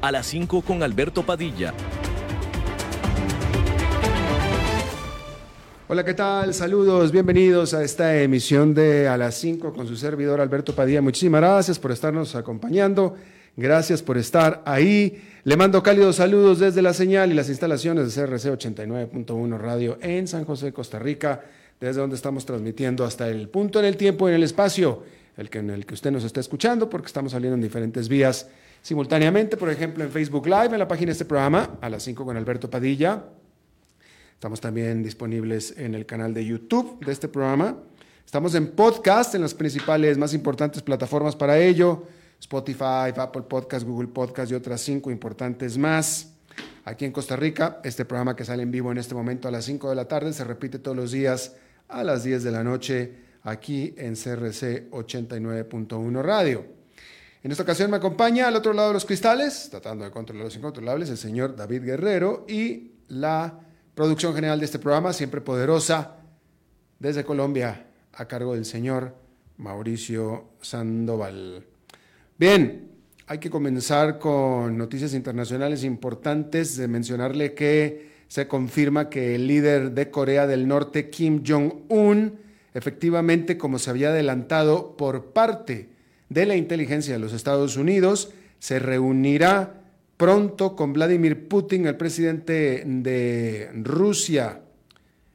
a las 5 con Alberto Padilla. Hola, ¿qué tal? Saludos, bienvenidos a esta emisión de A las 5 con su servidor Alberto Padilla. Muchísimas gracias por estarnos acompañando. Gracias por estar ahí. Le mando cálidos saludos desde la señal y las instalaciones de CRC 89.1 Radio en San José, Costa Rica, desde donde estamos transmitiendo hasta el punto en el tiempo y en el espacio el que, en el que usted nos está escuchando, porque estamos saliendo en diferentes vías simultáneamente, por ejemplo, en Facebook Live, en la página de este programa, a las 5 con Alberto Padilla. Estamos también disponibles en el canal de YouTube de este programa. Estamos en podcast, en las principales, más importantes plataformas para ello Spotify, Apple Podcast, Google Podcast y otras cinco importantes más. Aquí en Costa Rica, este programa que sale en vivo en este momento a las 5 de la tarde se repite todos los días a las 10 de la noche aquí en CRC 89.1 Radio. En esta ocasión me acompaña al otro lado de los cristales, tratando de controlar los incontrolables, el señor David Guerrero y la producción general de este programa, siempre poderosa, desde Colombia, a cargo del señor Mauricio Sandoval. Bien, hay que comenzar con noticias internacionales importantes, de mencionarle que se confirma que el líder de Corea del Norte, Kim Jong-un, efectivamente, como se había adelantado por parte de la inteligencia de los Estados Unidos, se reunirá pronto con Vladimir Putin, el presidente de Rusia.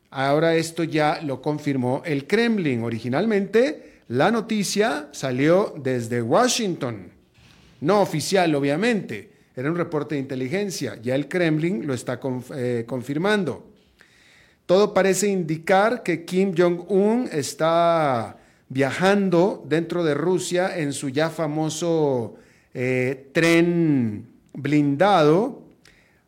Ahora esto ya lo confirmó el Kremlin. Originalmente la noticia salió desde Washington, no oficial obviamente, era un reporte de inteligencia, ya el Kremlin lo está eh, confirmando. Todo parece indicar que Kim Jong-un está viajando dentro de Rusia en su ya famoso eh, tren blindado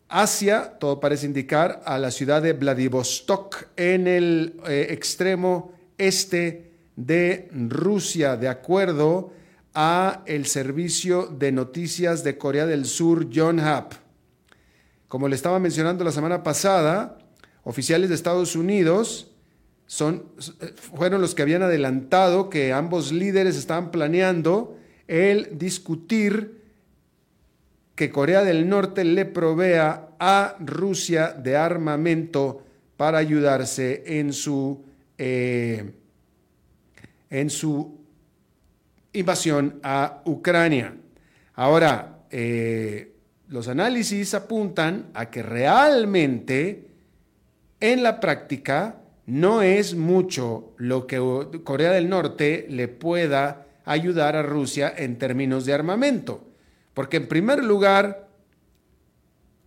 hacia, todo parece indicar, a la ciudad de Vladivostok en el eh, extremo este de Rusia, de acuerdo a el servicio de noticias de Corea del Sur, Yonhap. Como le estaba mencionando la semana pasada, oficiales de Estados Unidos fueron los que habían adelantado que ambos líderes estaban planeando el discutir que Corea del Norte le provea a Rusia de armamento para ayudarse en su eh, en su invasión a Ucrania. Ahora, eh, los análisis apuntan a que realmente en la práctica no es mucho lo que Corea del Norte le pueda ayudar a Rusia en términos de armamento. Porque en primer lugar,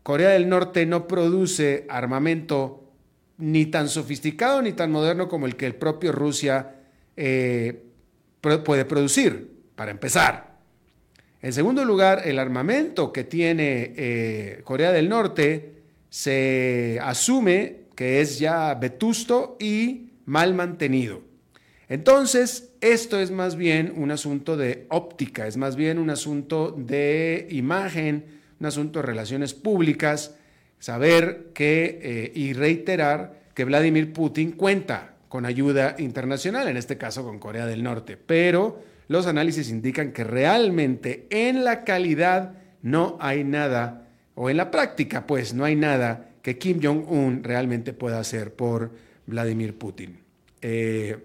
Corea del Norte no produce armamento ni tan sofisticado ni tan moderno como el que el propio Rusia eh, puede producir, para empezar. En segundo lugar, el armamento que tiene eh, Corea del Norte se asume que es ya vetusto y mal mantenido. Entonces, esto es más bien un asunto de óptica, es más bien un asunto de imagen, un asunto de relaciones públicas, saber que eh, y reiterar que Vladimir Putin cuenta con ayuda internacional, en este caso con Corea del Norte. Pero los análisis indican que realmente en la calidad no hay nada, o en la práctica pues no hay nada que Kim Jong-un realmente pueda hacer por Vladimir Putin. Eh,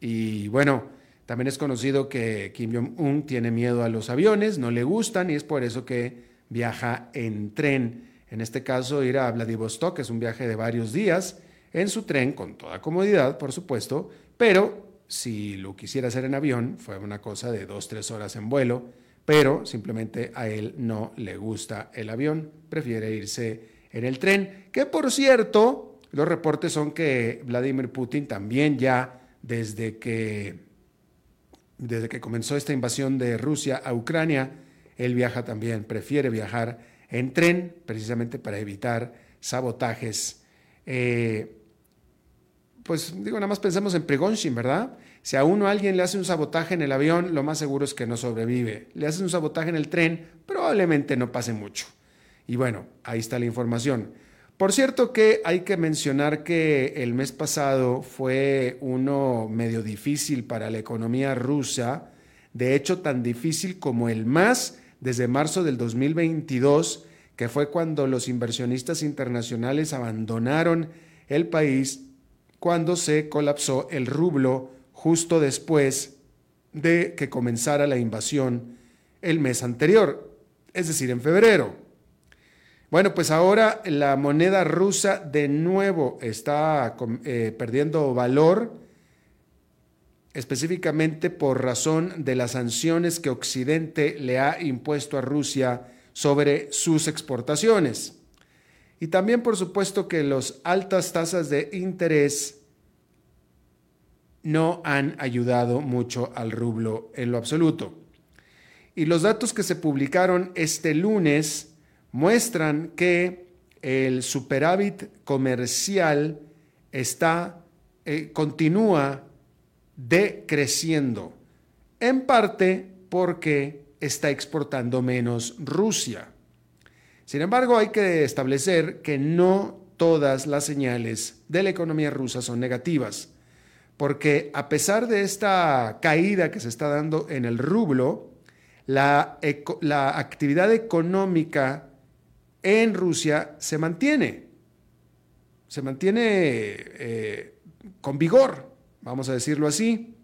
y bueno, también es conocido que Kim Jong-un tiene miedo a los aviones, no le gustan y es por eso que viaja en tren. En este caso, ir a Vladivostok es un viaje de varios días en su tren con toda comodidad, por supuesto, pero si lo quisiera hacer en avión, fue una cosa de dos, tres horas en vuelo, pero simplemente a él no le gusta el avión, prefiere irse en el tren, que por cierto, los reportes son que Vladimir Putin también ya desde que, desde que comenzó esta invasión de Rusia a Ucrania, él viaja también, prefiere viajar en tren, precisamente para evitar sabotajes. Eh, pues digo, nada más pensemos en Prigonshin, ¿verdad? Si a uno alguien le hace un sabotaje en el avión, lo más seguro es que no sobrevive. Le hace un sabotaje en el tren, probablemente no pase mucho. Y bueno, ahí está la información. Por cierto que hay que mencionar que el mes pasado fue uno medio difícil para la economía rusa, de hecho tan difícil como el más desde marzo del 2022, que fue cuando los inversionistas internacionales abandonaron el país cuando se colapsó el rublo justo después de que comenzara la invasión el mes anterior, es decir, en febrero. Bueno, pues ahora la moneda rusa de nuevo está eh, perdiendo valor, específicamente por razón de las sanciones que Occidente le ha impuesto a Rusia sobre sus exportaciones. Y también, por supuesto, que las altas tasas de interés no han ayudado mucho al rublo en lo absoluto. Y los datos que se publicaron este lunes muestran que el superávit comercial está, eh, continúa decreciendo, en parte porque está exportando menos Rusia. Sin embargo, hay que establecer que no todas las señales de la economía rusa son negativas, porque a pesar de esta caída que se está dando en el rublo, la, la actividad económica en Rusia se mantiene, se mantiene eh, con vigor, vamos a decirlo así,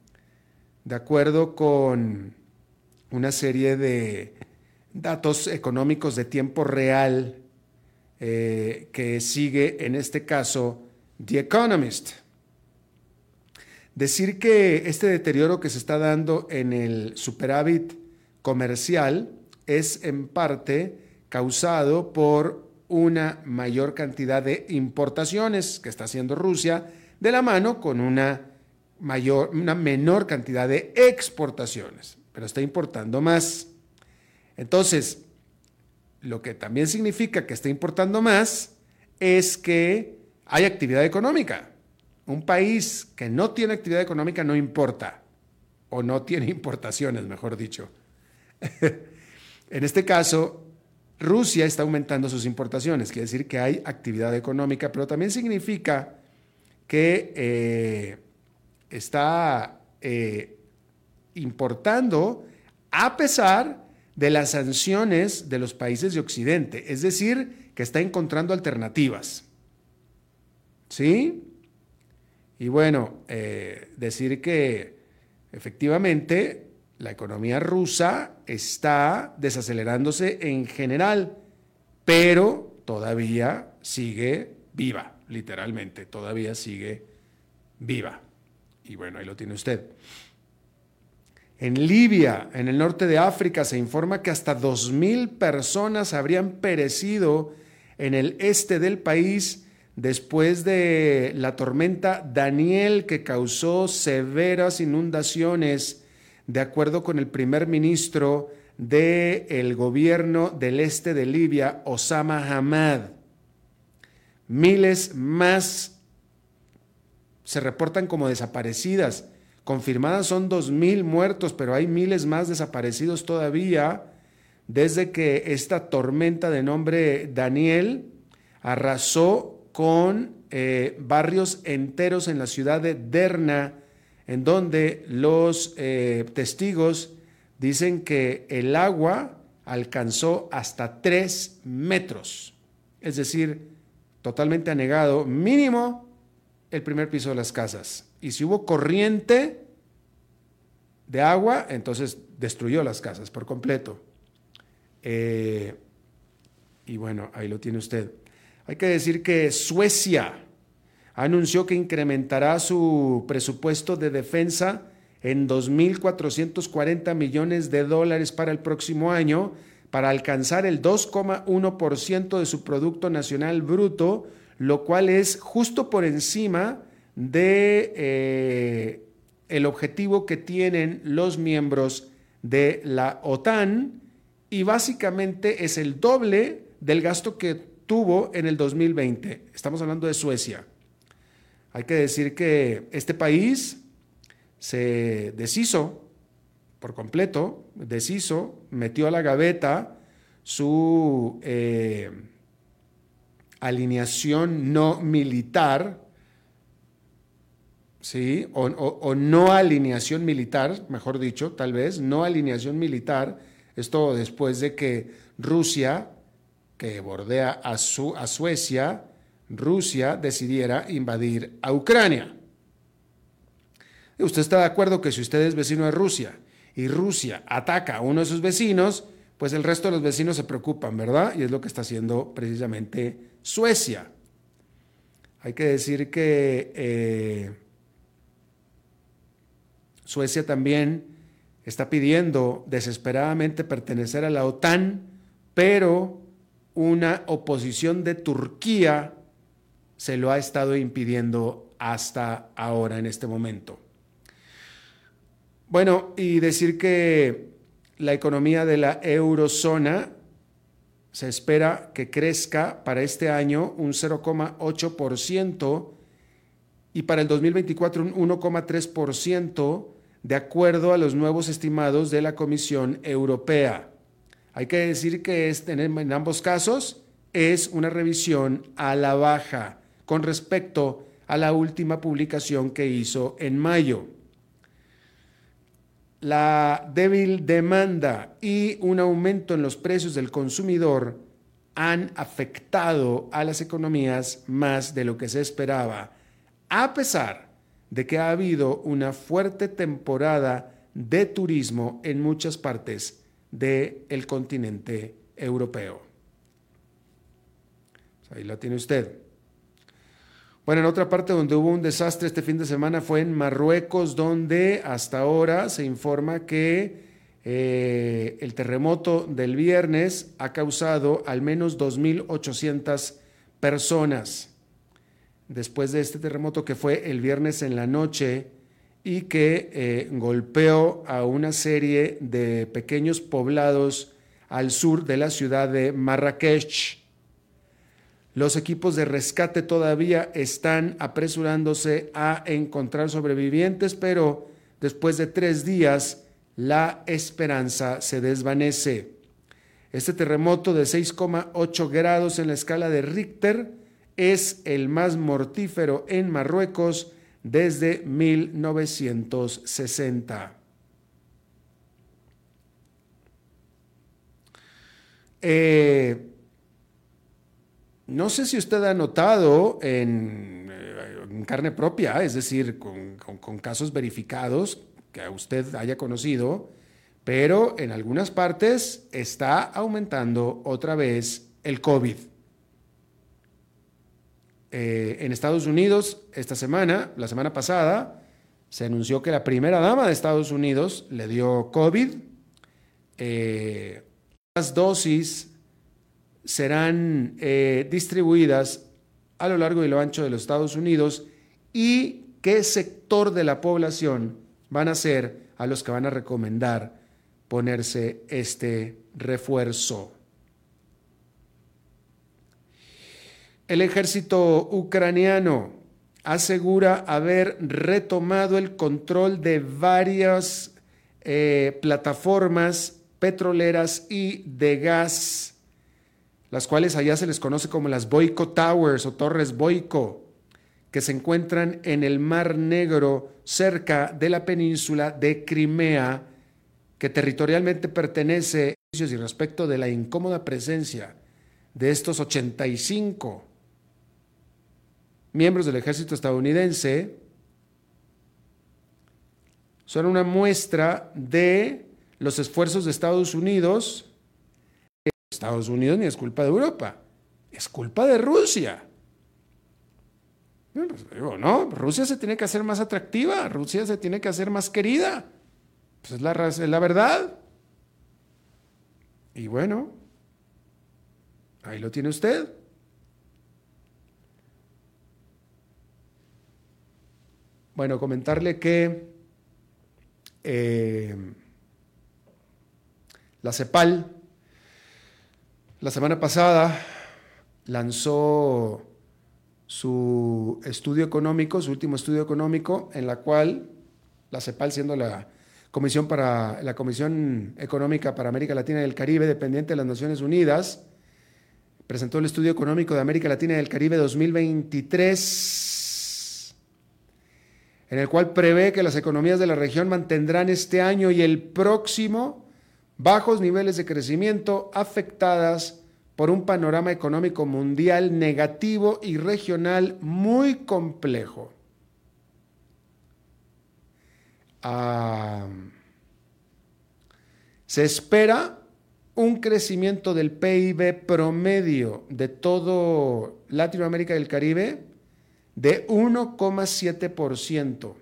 de acuerdo con una serie de datos económicos de tiempo real eh, que sigue en este caso The Economist. Decir que este deterioro que se está dando en el superávit comercial es en parte causado por una mayor cantidad de importaciones que está haciendo Rusia de la mano con una mayor una menor cantidad de exportaciones, pero está importando más. Entonces, lo que también significa que está importando más es que hay actividad económica. Un país que no tiene actividad económica no importa, o no tiene importaciones, mejor dicho. en este caso, Rusia está aumentando sus importaciones, quiere decir que hay actividad económica, pero también significa que eh, está eh, importando a pesar de las sanciones de los países de Occidente, es decir, que está encontrando alternativas. ¿Sí? Y bueno, eh, decir que efectivamente la economía rusa está desacelerándose en general, pero todavía sigue viva, literalmente, todavía sigue viva. Y bueno, ahí lo tiene usted. En Libia, en el norte de África, se informa que hasta 2.000 personas habrían perecido en el este del país después de la tormenta Daniel que causó severas inundaciones de acuerdo con el primer ministro del gobierno del este de Libia, Osama Hamad. Miles más se reportan como desaparecidas. Confirmadas son 2.000 muertos, pero hay miles más desaparecidos todavía desde que esta tormenta de nombre Daniel arrasó con eh, barrios enteros en la ciudad de Derna, en donde los eh, testigos dicen que el agua alcanzó hasta tres metros, es decir, totalmente anegado, mínimo el primer piso de las casas. Y si hubo corriente de agua, entonces destruyó las casas por completo. Eh, y bueno, ahí lo tiene usted. Hay que decir que Suecia, anunció que incrementará su presupuesto de defensa en 2.440 millones de dólares para el próximo año para alcanzar el 2,1% de su Producto Nacional Bruto, lo cual es justo por encima de eh, el objetivo que tienen los miembros de la OTAN y básicamente es el doble del gasto que tuvo en el 2020. Estamos hablando de Suecia. Hay que decir que este país se deshizo por completo, deshizo, metió a la gaveta su eh, alineación no militar, ¿sí? O, no alineación militar, mejor dicho, tal vez, no alineación militar, esto después de que Rusia, que bordea a, su, a Suecia, Rusia decidiera invadir a Ucrania. Usted está de acuerdo que si usted es vecino de Rusia y Rusia ataca a uno de sus vecinos, pues el resto de los vecinos se preocupan, ¿verdad? Y es lo que está haciendo precisamente Suecia. Hay que decir que eh, Suecia también está pidiendo desesperadamente pertenecer a la OTAN, pero una oposición de Turquía se lo ha estado impidiendo hasta ahora, en este momento. Bueno, y decir que la economía de la eurozona se espera que crezca para este año un 0,8% y para el 2024 un 1,3% de acuerdo a los nuevos estimados de la Comisión Europea. Hay que decir que en ambos casos es una revisión a la baja con respecto a la última publicación que hizo en mayo la débil demanda y un aumento en los precios del consumidor han afectado a las economías más de lo que se esperaba, a pesar de que ha habido una fuerte temporada de turismo en muchas partes del continente europeo. Ahí la tiene usted. Bueno, en otra parte donde hubo un desastre este fin de semana fue en Marruecos, donde hasta ahora se informa que eh, el terremoto del viernes ha causado al menos 2.800 personas. Después de este terremoto que fue el viernes en la noche y que eh, golpeó a una serie de pequeños poblados al sur de la ciudad de Marrakech. Los equipos de rescate todavía están apresurándose a encontrar sobrevivientes, pero después de tres días la esperanza se desvanece. Este terremoto de 6,8 grados en la escala de Richter es el más mortífero en Marruecos desde 1960. Eh, no sé si usted ha notado en, eh, carne propia, es decir, con, casos verificados que usted haya conocido, pero en algunas partes está aumentando otra vez el COVID. Eh, en Estados Unidos, esta semana, la semana pasada, se anunció que la primera dama de Estados Unidos le dio COVID. Eh, las dosis serán eh, distribuidas a lo largo y lo ancho de los Estados Unidos y qué sector de la población van a ser a los que van a recomendar ponerse este refuerzo. El ejército ucraniano asegura haber retomado el control de varias eh, plataformas petroleras y de gas las cuales allá se les conoce como las Boico Towers o Torres Boico, que se encuentran en el Mar Negro cerca de la península de Crimea, que territorialmente pertenece y respecto de la incómoda presencia de estos 85 miembros del ejército estadounidense, son una muestra de los esfuerzos de Estados Unidos Estados Unidos ni es culpa de Europa, es culpa de Rusia. Pues, no, Rusia se tiene que hacer más atractiva, Rusia se tiene que hacer más querida. Pues es la, verdad. Y bueno, ahí lo tiene usted. Bueno, comentarle que eh, la CEPAL la semana pasada lanzó su estudio económico, su último estudio económico, en la cual la CEPAL, siendo la Comisión, para, la Comisión Económica para América Latina y el Caribe, dependiente de las Naciones Unidas, presentó el Estudio Económico de América Latina y el Caribe 2023, en el cual prevé que las economías de la región mantendrán este año y el próximo bajos niveles de crecimiento afectadas por un panorama económico mundial negativo y regional muy complejo. Ah, se espera un crecimiento del PIB promedio de todo Latinoamérica y el Caribe de 1,7%,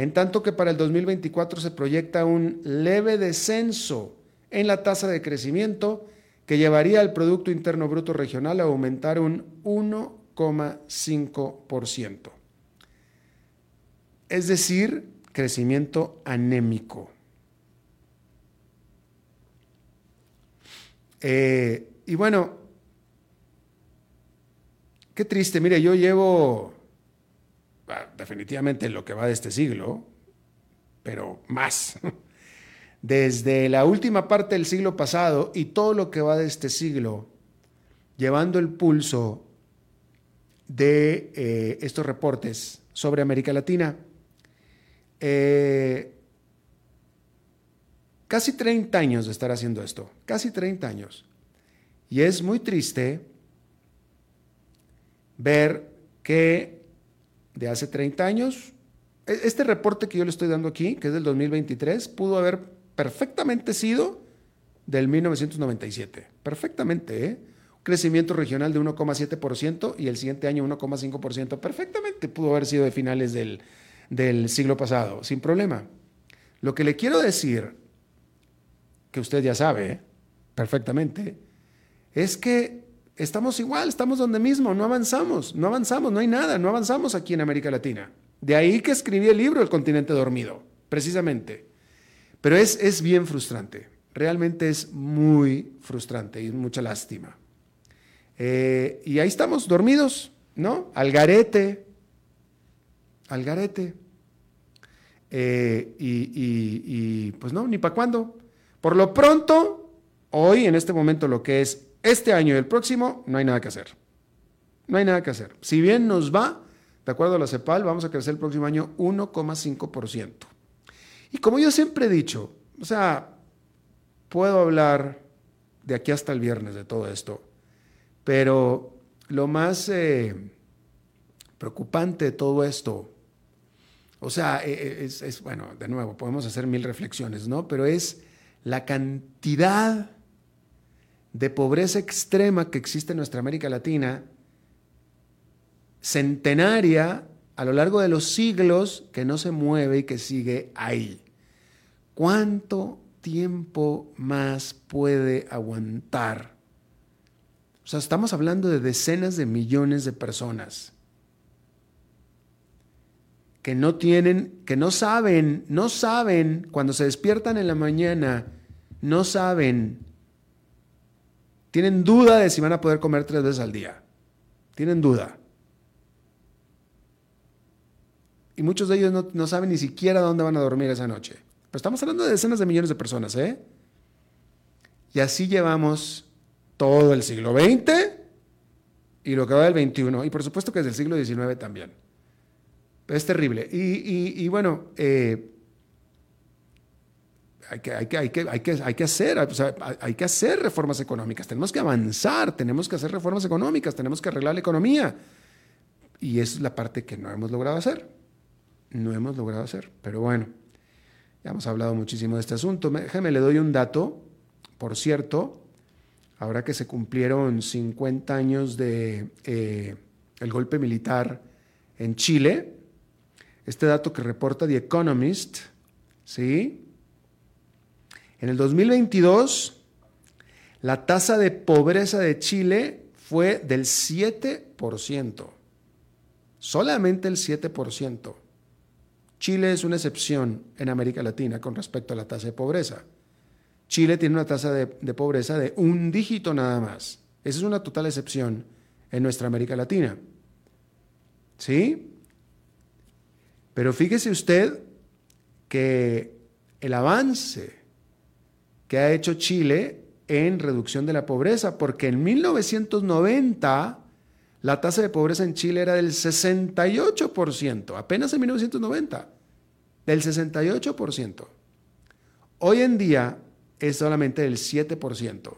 en tanto que para el 2024 se proyecta un leve descenso en la tasa de crecimiento que llevaría al Producto Interno Bruto Regional a aumentar un 1,5%. Es decir, crecimiento anémico. Eh, y bueno, qué triste, mire, yo llevo definitivamente lo que va de este siglo, pero más. Desde la última parte del siglo pasado y todo lo que va de este siglo, llevando el pulso de eh, estos reportes sobre América Latina. Eh, casi 30 años de estar haciendo esto, casi 30 años. Y es muy triste ver que de hace 30 años, e-, este reporte que yo le estoy dando aquí, que es del 2023, pudo haber perfectamente sido del 1997. Perfectamente, ¿eh? Crecimiento regional de 1,7% y el siguiente año 1,5%. Perfectamente pudo haber sido de finales del, del siglo pasado, sin problema. Lo que le quiero decir, que usted ya sabe perfectamente, es que estamos igual, estamos donde mismo, no avanzamos, no avanzamos, no hay nada, no avanzamos aquí en América Latina. De ahí que escribí el libro El continente dormido, precisamente. Pero es, es bien frustrante, realmente es muy frustrante y mucha lástima. Eh, y ahí estamos, dormidos, ¿no? Al garete, al garete. Eh, y, pues no, ni para cuándo. Por lo pronto, hoy, en este momento, lo que es este año y el próximo, no hay nada que hacer. No hay nada que hacer. Si bien nos va, de acuerdo a la CEPAL, vamos a crecer el próximo año 1,5%. Y como yo siempre he dicho, o sea, puedo hablar de aquí hasta el viernes de todo esto, pero lo más eh, preocupante de todo esto o sea, e, e, es, bueno, de nuevo, podemos hacer mil reflexiones, ¿no? Pero es la cantidad de pobreza extrema que existe en nuestra América Latina, centenaria a lo largo de los siglos, que no se mueve y que sigue ahí. ¿Cuánto tiempo más puede aguantar? O sea, estamos hablando de decenas de millones de personas que no tienen, que no saben, no saben, cuando se despiertan en la mañana, no saben, tienen duda de si van a poder comer tres veces al día. Tienen duda. Y muchos de ellos no, saben ni siquiera dónde van a dormir esa noche. Pero estamos hablando de decenas de millones de personas, ¿eh? Y así llevamos todo el siglo XX y lo que va del XXI, y por supuesto que es del siglo XIX también. Es terrible. Y, bueno, eh, hay, que, hay, que, hay, que, hay, que, hacer, hay que hacer reformas económicas, tenemos que avanzar, tenemos que hacer reformas económicas, tenemos que arreglar la economía. Y es la parte que no hemos logrado hacer. No hemos logrado hacer. Pero bueno, ya hemos hablado muchísimo de este asunto. Déjeme, le doy un dato. Por cierto, ahora que se cumplieron 50 años de eh, golpe militar en Chile, este dato que reporta The Economist, ¿sí? En el 2022, la tasa de pobreza de Chile fue del 7%, solamente el 7%. Chile es una excepción en América Latina con respecto a la tasa de pobreza. Chile tiene una tasa de, pobreza de un dígito nada más. Esa es una total excepción en nuestra América Latina. ¿Sí? Pero fíjese usted que el avance que ha hecho Chile en reducción de la pobreza, porque en 1990 la tasa de pobreza en Chile era del 68%, apenas en 1990, del 68%. Hoy en día es solamente del 7%.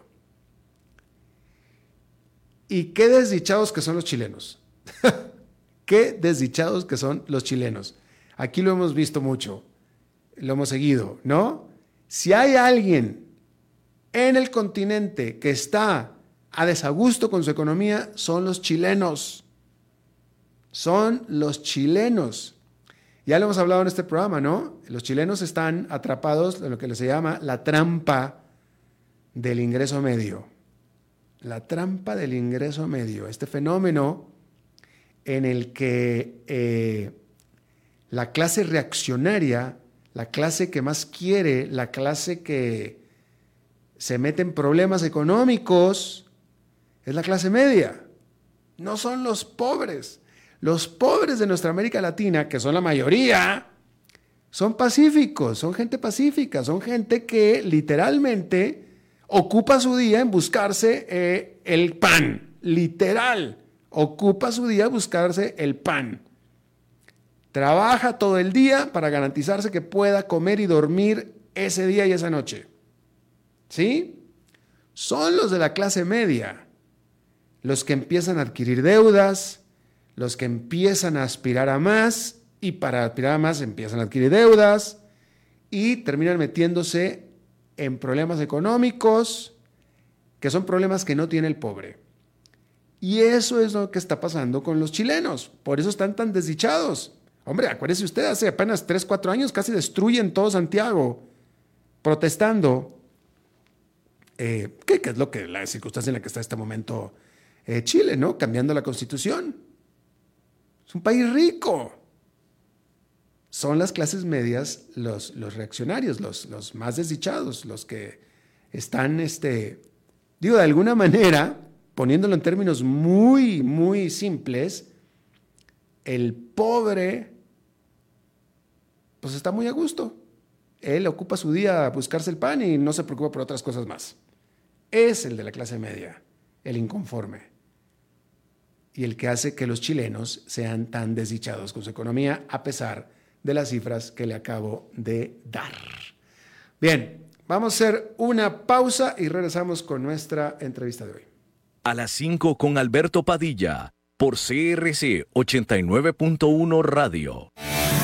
Y qué desdichados que son los chilenos. qué desdichados que son los chilenos. Aquí lo hemos visto mucho, lo hemos seguido, ¿no? Si hay alguien en el continente que está a desagusto con su economía, son los chilenos. Son los chilenos. Ya lo hemos hablado en este programa, ¿no? Los chilenos están atrapados en lo que se llama la trampa del ingreso medio. La trampa del ingreso medio. Este fenómeno en el que eh, la clase reaccionaria, la clase que más quiere, la clase que se mete en problemas económicos, es la clase media. No son los pobres. Los pobres de nuestra América Latina, que son la mayoría, son pacíficos, son gente pacífica, son gente que literalmente ocupa su día en buscarse eh, el pan, literal, ocupa su día buscarse el pan. Trabaja todo el día para garantizarse que pueda comer y dormir ese día y esa noche. ¿Sí? Son los de la clase media, los que empiezan a adquirir deudas, los que empiezan a aspirar a más y para aspirar a más empiezan a adquirir deudas y terminan metiéndose en problemas económicos que son problemas que no tiene el pobre. Y eso es lo que está pasando con los chilenos. Por eso están tan desdichados. Hombre, acuérdese usted, hace apenas 3, 4 años casi destruyen todo Santiago protestando. Eh, ¿qué, es lo que la circunstancia en la que está este momento eh, Chile, ¿no? Cambiando la constitución. Es un país rico. Son las clases medias los, los reaccionarios, los, los, más desdichados, los que están, este, digo, de alguna manera, poniéndolo en términos muy, muy simples, el pobre pues está muy a gusto. Él ocupa su día a buscarse el pan y no se preocupa por otras cosas más. Es el de la clase media, el inconforme. Y el que hace que los chilenos sean tan desdichados con su economía a pesar de las cifras que le acabo de dar. Bien, vamos a hacer una pausa y regresamos con nuestra entrevista de hoy. A las 5 con Alberto Padilla por CRC 89.1 Radio.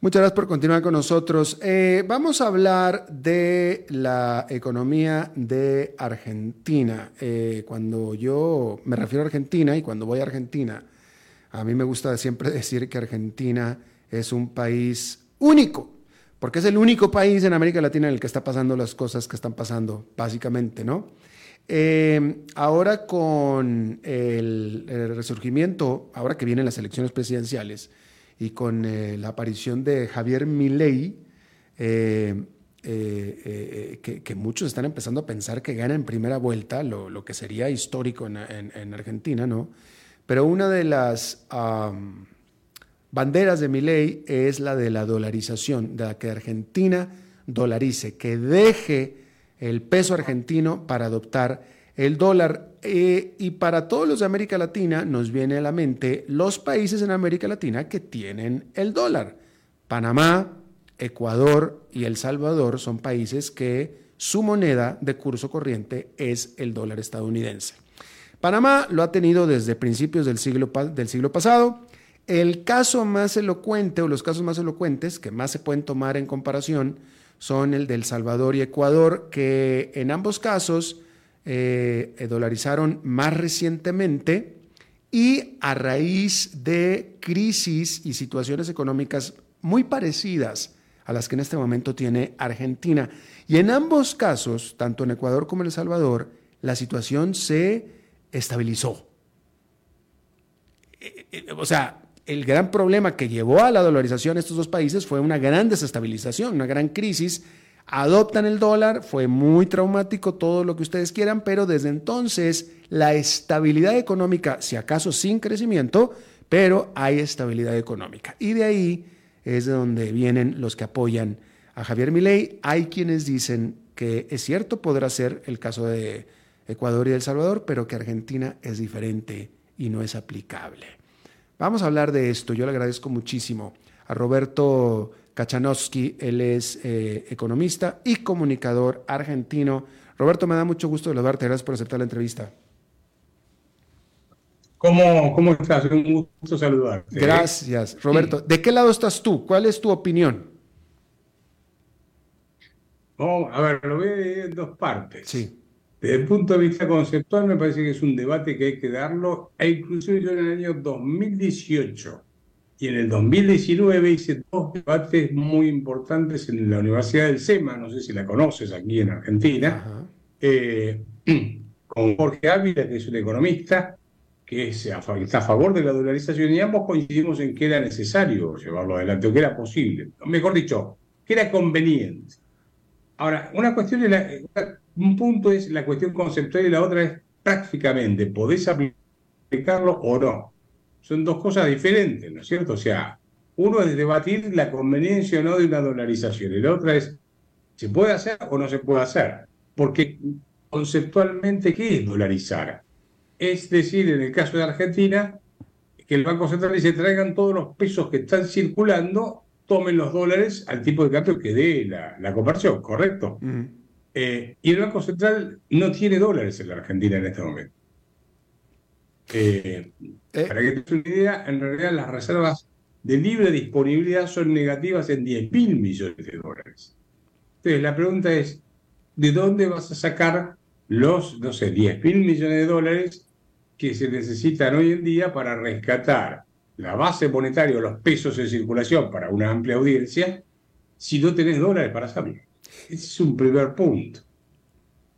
Muchas gracias por continuar con nosotros. Eh, vamos a hablar de la economía de Argentina. Eh, cuando yo me refiero a Argentina y cuando voy a Argentina, a mí me gusta siempre decir que Argentina es un país único, porque es el único país en América Latina en el que está pasando las cosas que están pasando, básicamente, ¿no? Eh, ahora con el, resurgimiento, ahora que vienen las elecciones presidenciales y con eh, la aparición de Javier Milei, eh, que, muchos están empezando a pensar que gana en primera vuelta, lo, que sería histórico en, Argentina, ¿no? Pero una de las banderas de Milei es la de la dolarización, de que Argentina dolarice, que deje el peso argentino para adoptar el dólar. Eh, y para todos los de América Latina nos viene a la mente los países en América Latina que tienen el dólar. Panamá, Ecuador y El Salvador son países que su moneda de curso corriente es el dólar estadounidense. Panamá lo ha tenido desde principios del siglo, del siglo pasado el caso más elocuente o los casos más elocuentes que más se pueden tomar en comparación son el del Salvador y Ecuador, que en ambos casos eh, dolarizaron más recientemente y a raíz de crisis y situaciones económicas muy parecidas a las que en este momento tiene Argentina. Y en ambos casos, tanto en Ecuador como en El Salvador, la situación se estabilizó. Eh, eh, o sea, el gran problema que llevó a la dolarización de estos dos países fue una gran desestabilización, una gran crisis. Adoptan el dólar, fue muy traumático, todo lo que ustedes quieran, pero desde entonces la estabilidad económica, si acaso sin crecimiento, pero hay estabilidad económica. Y de ahí es de donde vienen los que apoyan a Javier Milei. Hay quienes dicen que es cierto, podrá ser el caso de Ecuador y El Salvador, pero que Argentina es diferente y no es aplicable. Vamos a hablar de esto. Yo le agradezco muchísimo a Roberto Kachanowski. Él es eh, economista y comunicador argentino. Roberto, me da mucho gusto saludarte. Gracias por aceptar la entrevista. ¿Cómo, ¿Cómo estás? Un gusto saludarte. Gracias, Roberto. ¿De qué lado estás tú? ¿Cuál es tu opinión? Oh, a ver, lo veo en dos partes. Sí. Desde el punto de vista conceptual, me parece que es un debate que hay que darlo, e inclusive yo en el año 2018 y en el 2019 hice dos debates muy importantes en la Universidad del SEMA, no sé si la conoces aquí en Argentina, eh, con Jorge Ávila, que es un economista que está a favor de la dolarización, y ambos coincidimos en que era necesario llevarlo adelante, o que era posible, mejor dicho, que era conveniente. Ahora, una cuestión es la, un punto es la cuestión conceptual y la otra es prácticamente, ¿podés aplicarlo o no? Son dos cosas diferentes, ¿no es cierto? O sea, uno es debatir la conveniencia o no de una dolarización y la otra es, ¿se puede hacer o no se puede hacer? Porque conceptualmente, ¿qué es dolarizar? Es decir, en el caso de Argentina, que el Banco Central dice traigan todos los pesos que están circulando, tomen los dólares al tipo de cambio que dé la, conversión, ¿correcto? Eh, y el Banco Central no tiene dólares en la Argentina en este momento. Eh. Para que te una idea, en realidad las reservas de libre disponibilidad son negativas en 10 mil millones de dólares. Entonces, la pregunta es, ¿de dónde vas a sacar los, no sé, 10 mil millones de dólares que se necesitan hoy en día para rescatar la base monetaria o los pesos en circulación para una amplia audiencia si no tenés dólares para hacerlo? Ese es un primer punto.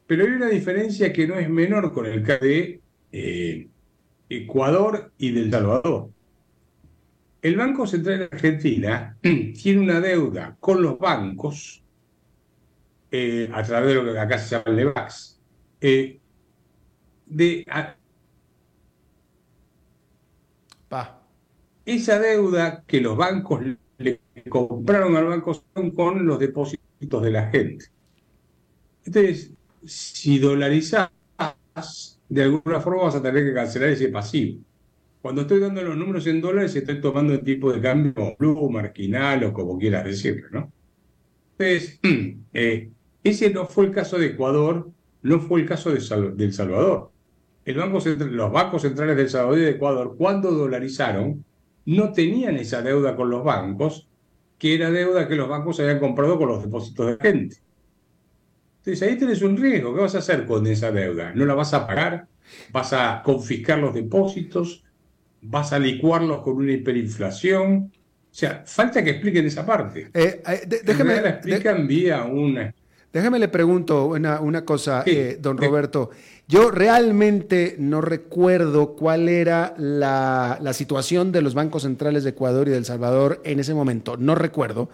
Pero hay una diferencia que no es menor con el caso de eh, Ecuador y del Salvador. El Banco Central de Argentina tiene una deuda con los bancos eh, a través de lo que acá se llama el LEVAX. Eh, de, Esa deuda que los bancos le compraron al Banco con los depósitos de la gente. Entonces, si dolarizas, de alguna forma vas a tener que cancelar ese pasivo. Cuando estoy dando los números en dólares, estoy tomando el tipo de cambio blue, marginal o como quieras decirlo, ¿no? Entonces, eh, ese no fue el caso de Ecuador, no fue el caso de Salvador. Los bancos centrales del Salvador y de Ecuador, cuando dolarizaron, no tenían esa deuda con los bancos, que era deuda que los bancos habían comprado con los depósitos de gente. Entonces ahí tienes un riesgo. ¿Qué vas a hacer con esa deuda? ¿No la vas a pagar? ¿Vas a confiscar los depósitos? ¿Vas a licuarlos con una hiperinflación? O sea, falta que expliquen esa parte. Eh, eh déjeme, la explican vía una... Déjeme le pregunto una, una cosa, eh, don Roberto. Yo realmente no recuerdo cuál era la, la, situación de los bancos centrales de Ecuador y de El Salvador en ese momento. No recuerdo.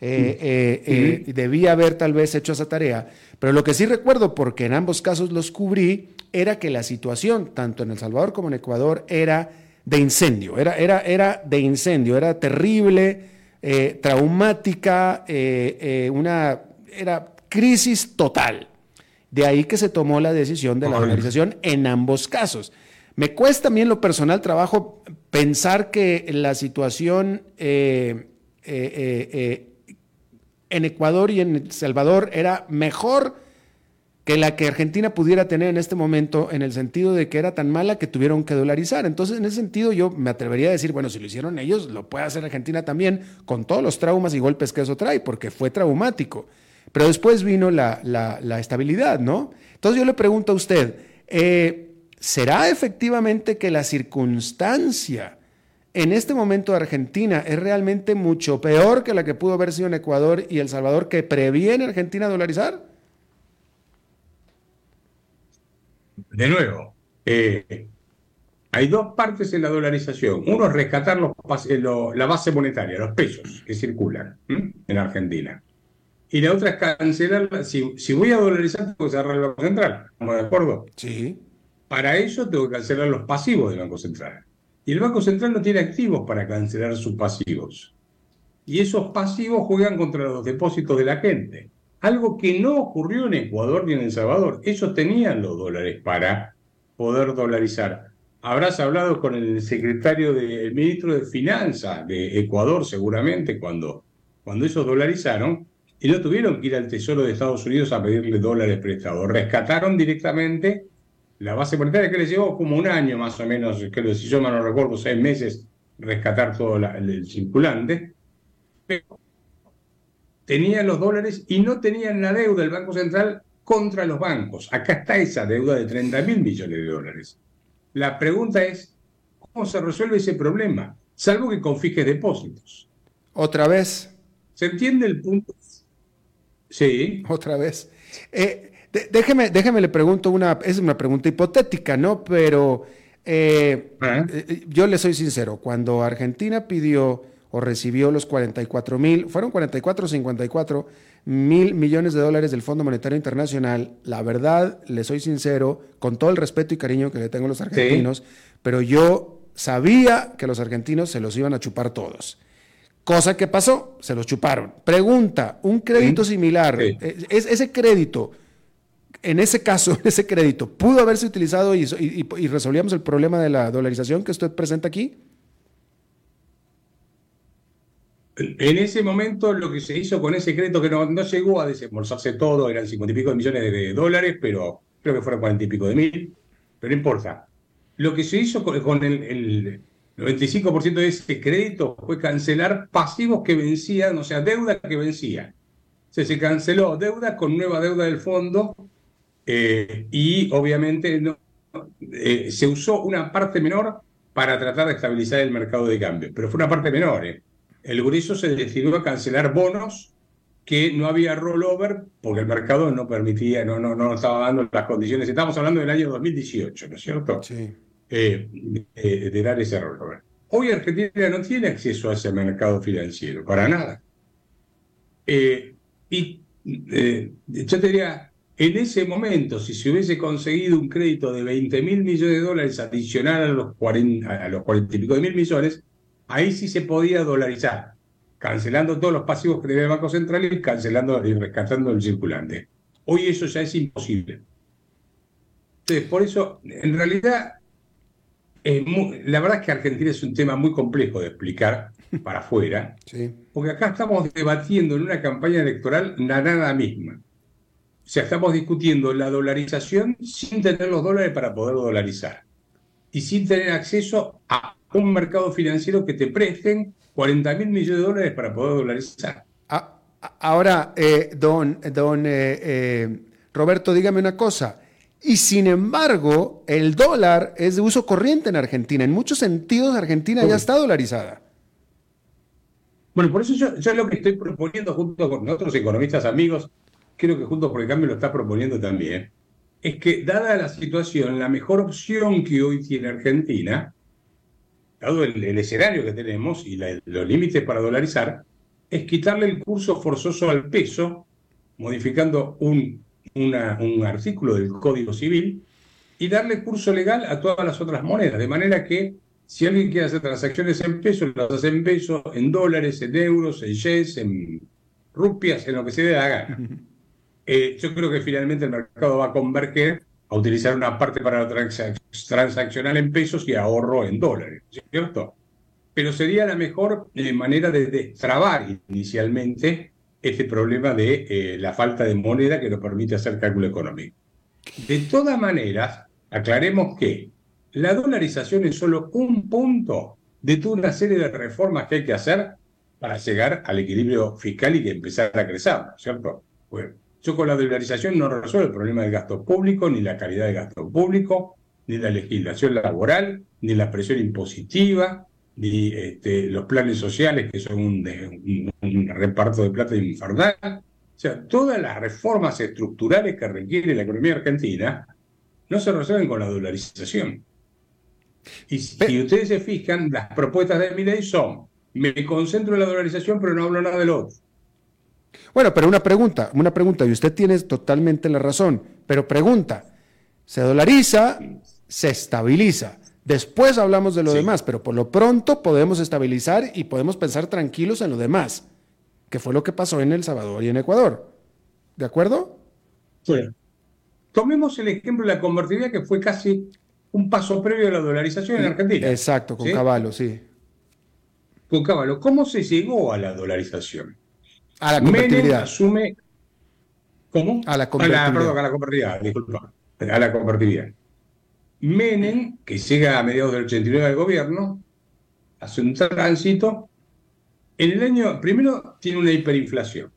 Eh, eh, eh, debía haber tal vez hecho esa tarea, pero lo que sí recuerdo, porque en ambos casos los cubrí, era que la situación, tanto en El Salvador como en Ecuador, era de incendio, era, era, era de incendio, era terrible, traumática, una era crisis total. De ahí que se tomó la decisión de la dolarización en ambos casos. Me cuesta también lo personal trabajo pensar que la situación eh, eh, en Ecuador y en El Salvador era mejor que la que Argentina pudiera tener en este momento, en el sentido de que era tan mala que tuvieron que dolarizar. Entonces, en ese sentido, yo me atrevería a decir, bueno, si lo hicieron ellos, lo puede hacer Argentina también, con todos los traumas y golpes que eso trae, porque fue traumático. Pero después vino la, estabilidad, ¿no? Entonces yo le pregunto a usted, eh, ¿será efectivamente que la circunstancia en este momento Argentina es realmente mucho peor que la que pudo haber sido en Ecuador y El Salvador que previene Argentina dolarizar? De nuevo, eh, hay dos partes en la dolarización. Uno es rescatar eh, la base monetaria, los pesos que circulan en Argentina. Y la otra es cancelar. Si, si voy a dolarizar, tengo que cerrar el Banco Central. ¿Estamos de acuerdo? Sí. Para eso tengo que cancelar los pasivos del Banco Central. Y el Banco Central no tiene activos para cancelar sus pasivos. Y esos pasivos juegan contra los depósitos de la gente. Algo que no ocurrió en Ecuador ni en El Salvador. Ellos tenían los dólares para poder dolarizar. Habrás hablado con el secretario del ministro de Finanzas de Ecuador seguramente cuando, cuando ellos dolarizaron y no tuvieron que ir al Tesoro de Estados Unidos a pedirle dólares prestados. Rescataron directamente la base monetaria que les llevó como un año más o menos, creo, si yo lo recuerdo, seis meses, rescatar todo el, circulante, pero tenían los dólares y no tenían la deuda del Banco Central contra los bancos. Acá está esa deuda de 30 mil millones de dólares. La pregunta es, ¿cómo se resuelve ese problema? Salvo que confisques depósitos. Otra vez. ¿Se entiende el punto? Sí. Otra vez. Eh, déjeme, déjeme le pregunto una, es una pregunta hipotética, ¿no? Pero eh, eh, yo le soy sincero, cuando Argentina pidió o recibió los 44 mil, fueron 44 o 54 mil millones de dólares del Fondo Monetario Internacional, la verdad, le soy sincero, con todo el respeto y cariño que le tengo a los argentinos, pero yo sabía que los argentinos se los iban a chupar todos. Cosa que pasó, se los chuparon. Pregunta, un crédito similar, eh, ese crédito en ese caso, ese crédito, ¿pudo haberse utilizado y, resolvíamos el problema de la dolarización que usted presenta aquí? En ese momento lo que se hizo con ese crédito que no, llegó a desembolsarse todo, eran cincuenta y pico de millones de dólares, pero creo que fueron cuarenta y pico de mil, pero no importa. Lo que se hizo con, el, el 95% de ese crédito fue cancelar pasivos que vencían, o sea, deuda que vencía. O sea, se canceló deuda con nueva deuda del fondo eh, y obviamente eh, se usó una parte menor para tratar de estabilizar el mercado de cambio, pero fue una parte menor. Eh. El grueso se decidió a cancelar bonos que no había rollover porque el mercado no permitía, no, no, no estaba dando las condiciones. Estamos hablando del año 2018, ¿no es cierto? Sí. de dar ese rollover. Hoy Argentina no tiene acceso a ese mercado financiero, para nada. y yo te diría, en ese momento, si se hubiese conseguido un crédito de 20 mil millones de dólares adicional a los 40, a los 40 y pico de mil millones, ahí sí se podía dolarizar, cancelando todos los pasivos que tenía el Banco Central y cancelando y rescatando el circulante. Hoy eso ya es imposible. Entonces, por eso, en realidad, la verdad es que Argentina es un tema muy complejo de explicar para afuera, porque acá estamos debatiendo en una campaña electoral la nada misma. O sea, estamos discutiendo la dolarización sin tener los dólares para poder dolarizar y sin tener acceso a un mercado financiero que te presten 40 mil millones de dólares para poder dolarizar. Ah, ahora, eh, don, don eh, eh, Roberto, dígame una cosa. Y sin embargo, el dólar es de uso corriente en Argentina. En muchos sentidos, Argentina ya está dolarizada. Bueno, por eso yo, yo lo que estoy proponiendo junto con otros economistas amigos, creo que junto por el cambio lo está proponiendo también, es que dada la situación, la mejor opción que hoy tiene Argentina, dado el, escenario que tenemos y los límites para dolarizar, es quitarle el curso forzoso al peso, modificando un, artículo del Código Civil, y darle curso legal a todas las otras monedas, de manera que si alguien quiere hacer transacciones en pesos, las hace en pesos, en dólares, en euros, en yens, en rupias, en lo que se la gana. Eh, yo creo que finalmente el mercado va a converger a utilizar una parte para la transaccional en pesos y ahorro en dólares, ¿cierto? Pero sería la mejor eh, manera de destrabar inicialmente este problema de eh, la falta de moneda que nos permite hacer cálculo económico. De todas maneras, aclaremos que la dolarización es solo un punto de toda una serie de reformas que hay que hacer para llegar al equilibrio fiscal y empezar a crecer, ¿cierto? Bueno, yo con la dolarización no resuelvo el problema del gasto público, ni la calidad del gasto público, ni la legislación laboral, ni la presión impositiva, ni este, los planes sociales que son un, un reparto de plata infernal. O sea, todas las reformas estructurales que requiere la economía argentina no se resuelven con la dolarización. Y si ustedes se fijan, las propuestas de mi ley son, me concentro en la dolarización, pero no hablo nada del otro. Bueno, pero una pregunta, una pregunta, y usted tiene totalmente la razón, pero pregunta, se dolariza, se estabiliza. Después hablamos de lo demás, pero por lo pronto podemos estabilizar y podemos pensar tranquilos en lo demás, que fue lo que pasó en El Salvador y en Ecuador. ¿De acuerdo? Sí. Tomemos el ejemplo de la convertibilidad que fue casi un paso previo a la dolarización en Argentina. Exacto, con Caballo, sí. Con Caballo. ¿Cómo se llegó a la dolarización? A la convertibilidad. asume. ¿Cómo? A la convertibilidad. perdón, a la convertibilidad, disculpa. A la convertibilidad. Menem, que llega a mediados del 89 al gobierno, hace un tránsito. En el año, primero tiene una hiperinflación.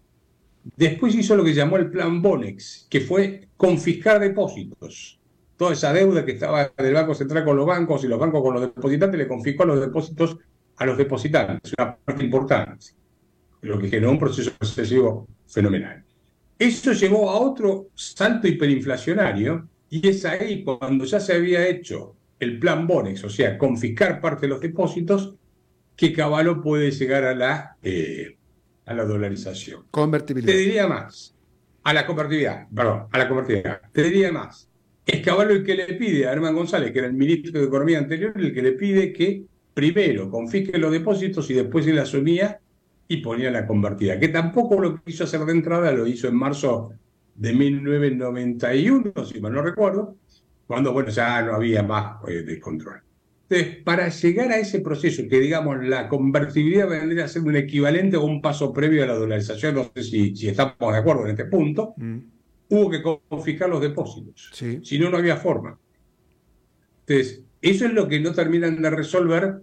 Después hizo lo que llamó el plan Bonex, que fue confiscar depósitos toda esa deuda que estaba del Banco Central con los bancos y los bancos con los depositantes, le confiscó los depósitos a los depositantes, una parte importante, lo que generó un proceso recesivo fenomenal. Eso llevó a otro salto hiperinflacionario y es ahí cuando ya se había hecho el plan Bonex, o sea, confiscar parte de los depósitos, que Caballo puede llegar a la, eh, a la dolarización. Convertibilidad. Te diría más, a la convertibilidad, perdón, a la convertibilidad. Te diría más, es Caballo el que le pide a Herman González, que era el ministro de Economía anterior, el que le pide que primero confisque los depósitos y después él asumía y ponía la convertida, que tampoco lo quiso hacer de entrada, lo hizo en marzo de 1991, si mal no recuerdo, cuando, bueno, ya no había más eh, descontrol. Entonces, para llegar a ese proceso, que digamos la convertibilidad vendría a ser un equivalente o un paso previo a la dolarización, no sé si, si estamos de acuerdo en este punto, mm hubo que confiscar los depósitos. Si no, no había forma. Entonces, eso es lo que no terminan de resolver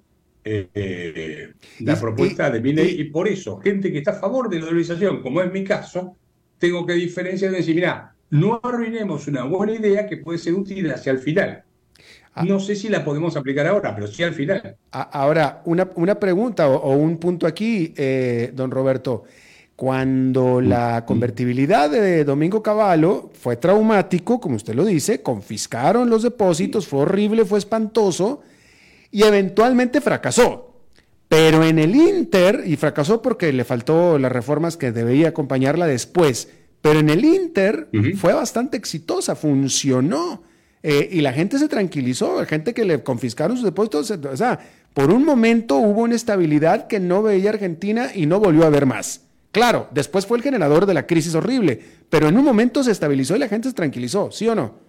eh, eh, la propuesta de mi ley y, por eso, gente que está a favor de la dolarización, como es mi caso, tengo que diferenciar y decir, mira, no arruinemos una buena idea que puede ser útil hacia el final. Ah. No sé si la podemos aplicar ahora, pero sí al final. Ahora, una, una pregunta o, un punto aquí, eh, don Roberto. Cuando la convertibilidad de Domingo Cavallo fue traumático, como usted lo dice, confiscaron los depósitos, fue horrible, fue espantoso y eventualmente fracasó. Pero en el Inter, y fracasó porque le faltó las reformas que debía acompañarla después, pero en el Inter fue bastante exitosa, funcionó. Eh, y la gente se tranquilizó, la gente que le confiscaron sus depósitos, o sea, por un momento hubo una estabilidad que no veía Argentina y no volvió a ver más. Claro, después fue el generador de la crisis horrible, pero en un momento se estabilizó y la gente se tranquilizó, ¿sí o no?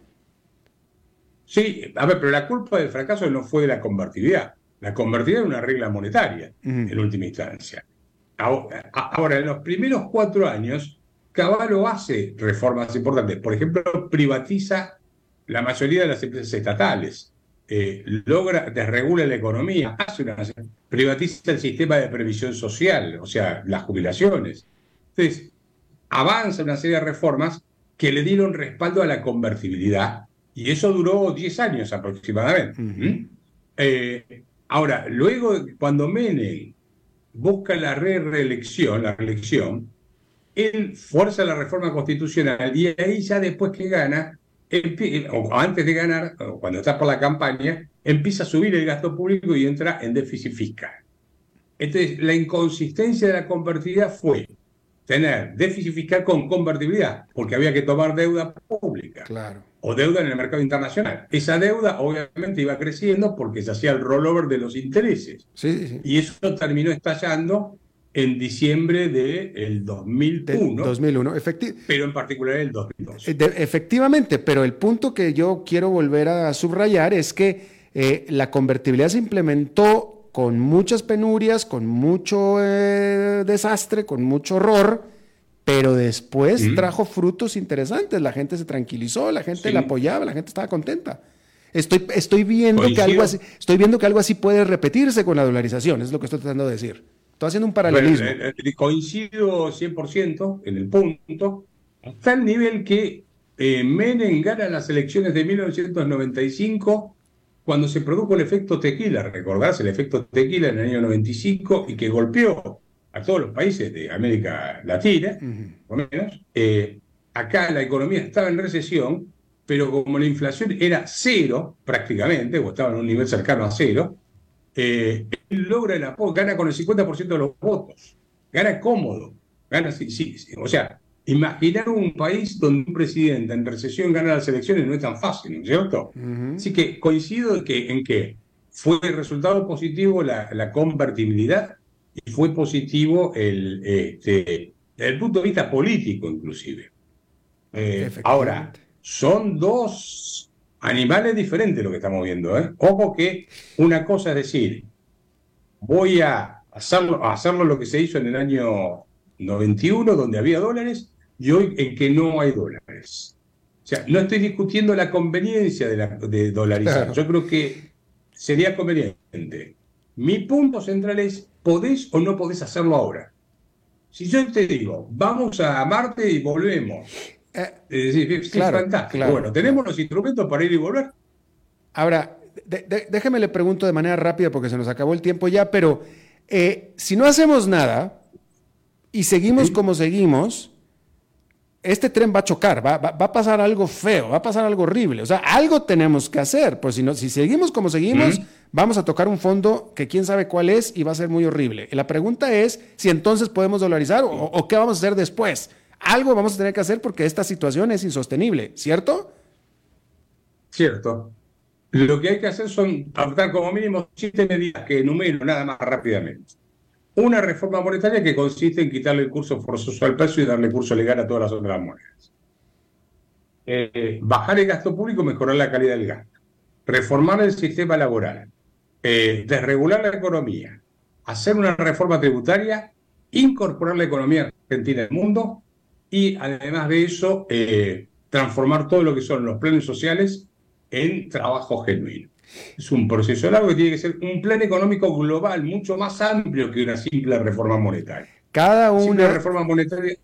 Sí, a ver, pero la culpa del fracaso no fue de la convertibilidad. La convertibilidad es una regla monetaria, en última instancia. Ahora, en los primeros cuatro años, Caballo hace reformas importantes. Por ejemplo, privatiza la mayoría de las empresas estatales. Eh, logra, desregula la economía, hace una, privatiza el sistema de previsión social, o sea, las jubilaciones. Entonces, avanza una serie de reformas que le dieron respaldo a la convertibilidad, y eso duró 10 años aproximadamente. ¿Mm? Eh, ahora, luego, cuando Menem busca la re-reelección, la reelección, él fuerza la reforma constitucional y ahí ya después que gana, o antes de ganar, o cuando está por la campaña, empieza a subir el gasto público y entra en déficit fiscal. Entonces, la inconsistencia de la convertibilidad fue tener déficit fiscal con convertibilidad, porque había que tomar deuda pública claro. O deuda en el mercado internacional. Esa deuda obviamente iba creciendo porque se hacía el rollover de los intereses. Y eso terminó estallando en diciembre del 2001. 2001, pero en particular el 2002. Eh, efectivamente, pero el punto que yo quiero volver a subrayar es que eh, la convertibilidad se implementó con muchas penurias, con mucho eh, desastre, con mucho horror, pero después trajo frutos interesantes. La gente se tranquilizó, la gente la apoyaba, la gente estaba contenta. Estoy, estoy, viendo que algo así, estoy viendo que algo así puede repetirse con la dolarización, es lo que estoy tratando de decir. Estoy haciendo un paralelismo. Eh, eh, coincido 100% en el punto, hasta el nivel que Menem gana las elecciones de 1995 cuando se produjo el efecto tequila, recordás el efecto tequila en el año 95 y que golpeó a todos los países de América Latina, por lo menos, eh, acá la economía estaba en recesión, pero como la inflación era cero prácticamente, o estaba en un nivel cercano a cero, eh, él logra el apoyo, gana con el 50% de los votos, gana cómodo, gana, sí, sí, o sea, Imaginar un país donde un presidente en recesión gana las elecciones no es tan fácil, ¿no es cierto? Así que coincido en que, en que fue el resultado positivo la, convertibilidad y fue positivo el, este, desde el punto de vista político inclusive. Eh, ahora, son dos animales diferentes lo que estamos viendo. ¿eh? Ojo que una cosa es decir, voy a hacerlo, a hacerlo lo que se hizo en el año 91, donde había dólares, y hoy en que no hay dólares. O sea, no estoy discutiendo la conveniencia de, la, de dolarizar. Yo creo que sería conveniente. Mi punto central es, ¿podés o no podés hacerlo ahora? Si yo te digo, vamos a Marte y volvemos. Eh, es decir, es fantástico. bueno, ¿tenemos los instrumentos para ir y volver? Ahora, déjeme le pregunto de manera rápida porque se nos acabó el tiempo ya, pero eh, si no hacemos nada y seguimos como seguimos, este tren va a chocar, va, a pasar algo feo, va a pasar algo horrible. O sea, algo tenemos que hacer, pues si, no, si seguimos como seguimos, vamos a tocar un fondo que quién sabe cuál es y va a ser muy horrible. La pregunta es si entonces podemos dolarizar o, qué vamos a hacer después. Algo vamos a tener que hacer porque esta situación es insostenible, ¿cierto? Cierto. Lo que hay que hacer son adoptar como mínimo siete medidas que enumero nada más rápidamente. Una reforma monetaria que consiste en quitarle el curso forzoso al peso y darle curso legal a todas las otras monedas. Eh, bajar el gasto público, mejorar la calidad del gasto. Reformar el sistema laboral. Eh, desregular la economía. Hacer una reforma tributaria. Incorporar la economía argentina al mundo. Y además de eso, eh, transformar todo lo que son los planes sociales en trabajo genuino. Es un proceso largo que tiene que ser un plan económico global mucho más amplio que una simple reforma monetaria. Cada una reforma monetaria.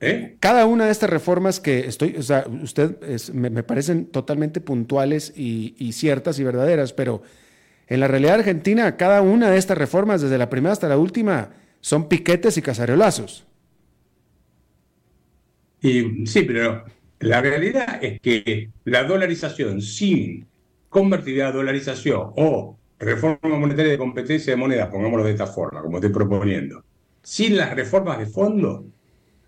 ¿eh? Cada una de estas reformas que estoy, o sea, usted me, parecen totalmente puntuales y, ciertas y verdaderas, pero en la realidad argentina, cada una de estas reformas, desde la primera hasta la última, son piquetes y cazareolazos. Y, sí, pero la realidad es que la dolarización sin convertibilidad, dolarización o reforma monetaria de competencia de moneda, pongámoslo de esta forma, como estoy proponiendo, sin las reformas de fondo,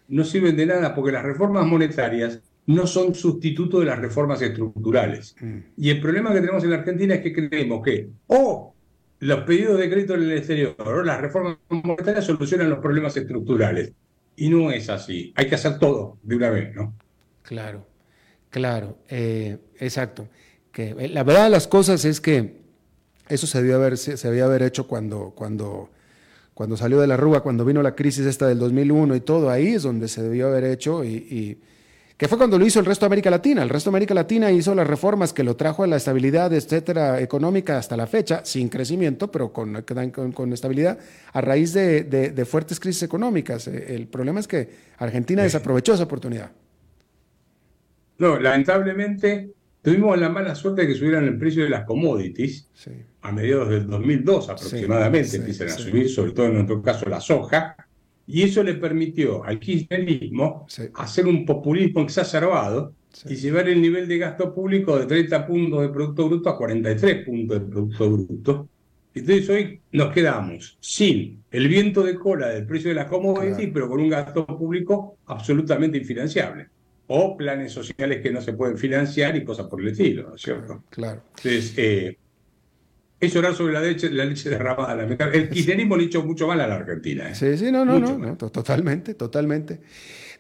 no sirven de nada porque las reformas monetarias no son sustituto de las reformas estructurales. Mm. Y el problema que tenemos en la Argentina es que creemos que o los pedidos de crédito en el exterior o las reformas monetarias solucionan los problemas estructurales. Y no es así. Hay que hacer todo de una vez, ¿no? Claro, claro, eh, exacto que eh, la verdad de las cosas es que eso se debió haber, se, haber hecho cuando, cuando, cuando salió de la rúa, cuando vino la crisis esta del 2001 y todo, ahí es donde se debió haber hecho y, que fue cuando lo hizo el resto de América Latina. El resto de América Latina hizo las reformas que lo trajo a la estabilidad, etcétera, económica hasta la fecha, sin crecimiento, pero con, con, estabilidad, a raíz de, fuertes crisis económicas. Eh, el problema es que Argentina desaprovechó esa oportunidad. No, lamentablemente Tuvimos la mala suerte de que subieran el precio de las commodities a mediados del 2002 aproximadamente, empiezan a subir, sobre todo en nuestro caso la soja, y eso le permitió al kirchnerismo hacer un populismo exacerbado y llevar el nivel de gasto público de 30 puntos de Producto Bruto a 43 puntos de Producto Bruto. Entonces hoy nos quedamos sin el viento de cola del precio de las commodities, pero con un gasto público absolutamente infinanciable o planes sociales que no se pueden financiar y cosas por el estilo, ¿no es cierto? Claro. Entonces, eh, es llorar sobre la leche, la leche derramada. El kirchnerismo le hecho mucho mal a la Argentina. ¿eh? Sí, sí, no, no, no, totalmente, totalmente.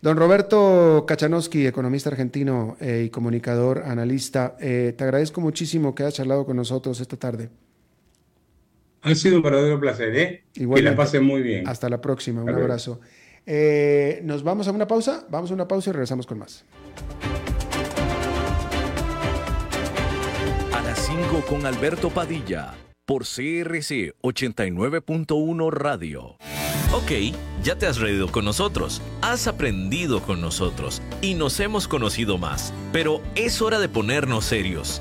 Don Roberto Kachanowski, economista argentino eh, y comunicador, analista, te agradezco muchísimo que hayas charlado con nosotros esta tarde. Ha sido un verdadero placer, ¿eh? Que la pasen muy bien. Hasta la próxima, un abrazo. Eh, Nos vamos a una pausa, vamos a una pausa y regresamos con más. A las 5 con Alberto Padilla, por CRC 89.1 Radio. Ok, ya te has reído con nosotros, has aprendido con nosotros y nos hemos conocido más, pero es hora de ponernos serios.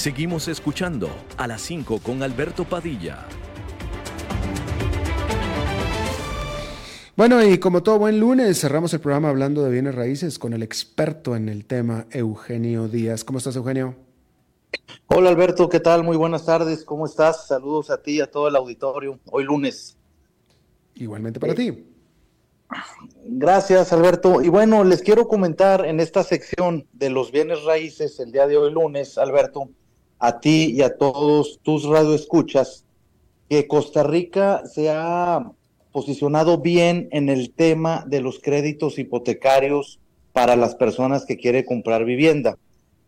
Seguimos escuchando a las 5 con Alberto Padilla. Bueno, y como todo buen lunes, cerramos el programa hablando de bienes raíces con el experto en el tema, Eugenio Díaz. ¿Cómo estás, Eugenio? Hola, Alberto, ¿qué tal? Muy buenas tardes, ¿cómo estás? Saludos a ti y a todo el auditorio, hoy lunes. Igualmente para ti. Gracias, Alberto. Y bueno, les quiero comentar en esta sección de los bienes raíces el día de hoy lunes, Alberto, a ti y a todos tus radioescuchas que Costa Rica se ha posicionado bien en el tema de los créditos hipotecarios para las personas que quieren comprar vivienda.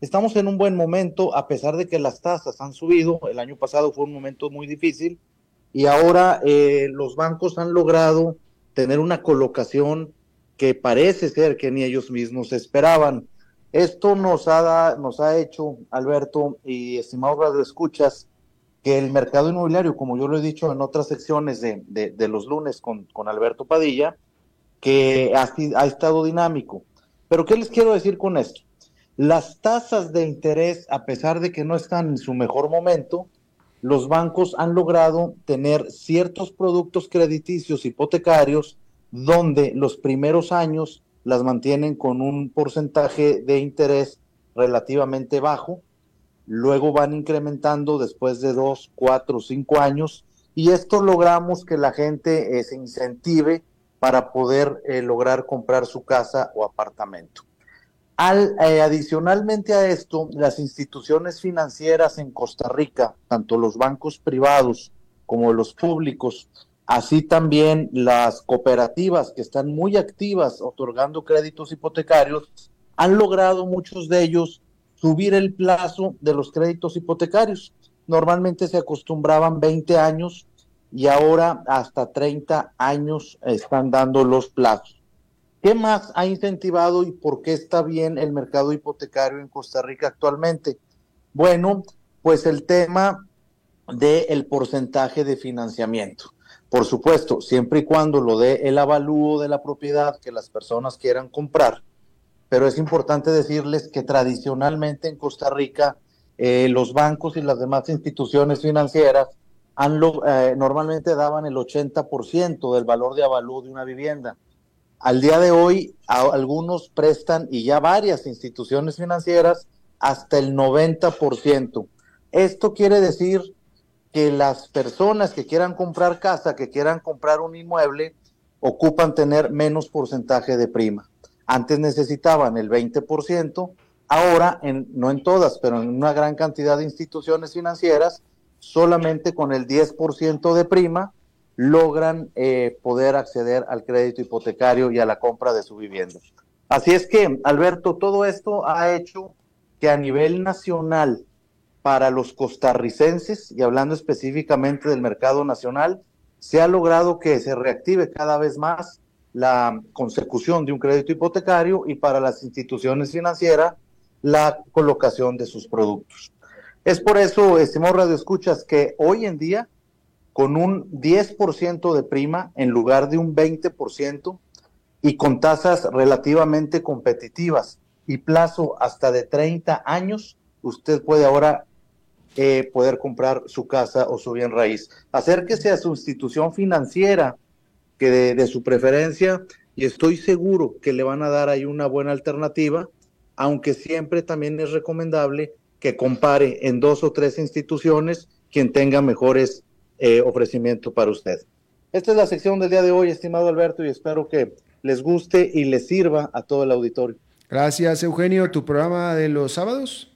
Estamos en un buen momento, a pesar de que las tasas han subido. El año pasado fue un momento muy difícil y ahora eh, los bancos han logrado tener una colocación que parece ser que ni ellos mismos esperaban. Esto nos ha, nos ha hecho, Alberto y estimados radioescuchas, que el mercado inmobiliario, como yo lo he dicho en otras secciones de, de, los lunes con, con, Alberto Padilla, que ha, ha estado dinámico. Pero ¿qué les quiero decir con esto? Las tasas de interés, a pesar de que no están en su mejor momento, los bancos han logrado tener ciertos productos crediticios hipotecarios donde los primeros años las mantienen con un porcentaje de interés relativamente bajo, luego van incrementando después de dos, cuatro, cinco años, y esto logramos que la gente eh, se incentive para poder eh, lograr comprar su casa o apartamento. Eh, adicionalmente a esto, las instituciones financieras en Costa Rica, tanto los bancos privados como los públicos, Así también las cooperativas que están muy activas otorgando créditos hipotecarios han logrado muchos de ellos subir el plazo de los créditos hipotecarios. Normalmente se acostumbraban 20 años y ahora hasta 30 años están dando los plazos. ¿Qué más ha incentivado y por qué está bien el mercado hipotecario en Costa Rica actualmente? Bueno, pues el tema del porcentaje de financiamiento. Por supuesto, siempre y cuando lo dé el avalúo de la propiedad que las personas quieran comprar. Pero es importante decirles que tradicionalmente en Costa Rica eh, los bancos y las demás instituciones financieras han eh, normalmente daban el 80% del valor de avalúo de una vivienda. Al día de hoy, algunos prestan, y ya varias instituciones financieras, hasta el 90%. Esto quiere decir que las personas que quieran comprar casa, que quieran comprar un inmueble, ocupan tener menos porcentaje de prima. Antes necesitaban el 20%, ahora, en, no en todas, pero en una gran cantidad de instituciones financieras, solamente con el 10% de prima logran eh, poder acceder al crédito hipotecario y a la compra de su vivienda. Así es que, Alberto, todo esto ha hecho que a nivel nacional, para los costarricenses, y hablando específicamente del mercado nacional, se ha logrado que se reactive cada vez más la consecución de un crédito hipotecario y para las instituciones financieras la colocación de sus productos. Es por eso, estimado Radio Escuchas, que hoy en día, con un 10% de prima en lugar de un 20% y con tasas relativamente competitivas y plazo hasta de 30 años, usted puede ahora eh, poder comprar su casa o su bien raíz. Acérquese a su institución financiera que de, su preferencia y estoy seguro que le van a dar ahí una buena alternativa, aunque siempre también es recomendable que compare en dos o tres instituciones quien tenga mejores eh, ofrecimientos para usted. Esta es la sección del día de hoy, estimado Alberto, y espero que les guste y les sirva a todo el auditorio. Gracias, Eugenio. ¿Tu programa de los sábados?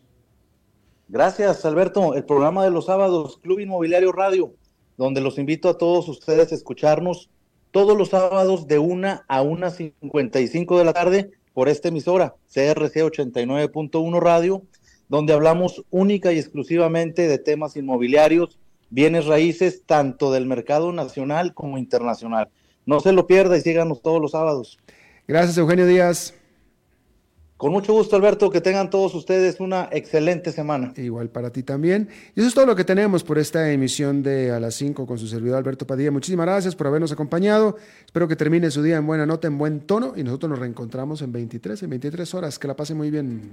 Gracias, Alberto. El programa de los sábados, Club Inmobiliario Radio, donde los invito a todos ustedes a escucharnos todos los sábados de 1 a 1.55 de la tarde por esta emisora, CRC 89.1 Radio, donde hablamos única y exclusivamente de temas inmobiliarios, bienes raíces, tanto del mercado nacional como internacional. No se lo pierda y síganos todos los sábados. Gracias, Eugenio Díaz. Con mucho gusto, Alberto, que tengan todos ustedes una excelente semana. Igual para ti también. Y eso es todo lo que tenemos por esta emisión de A las 5 con su servidor Alberto Padilla. Muchísimas gracias por habernos acompañado. Espero que termine su día en buena nota, en buen tono. Y nosotros nos reencontramos en 23, en 23 horas. Que la pase muy bien.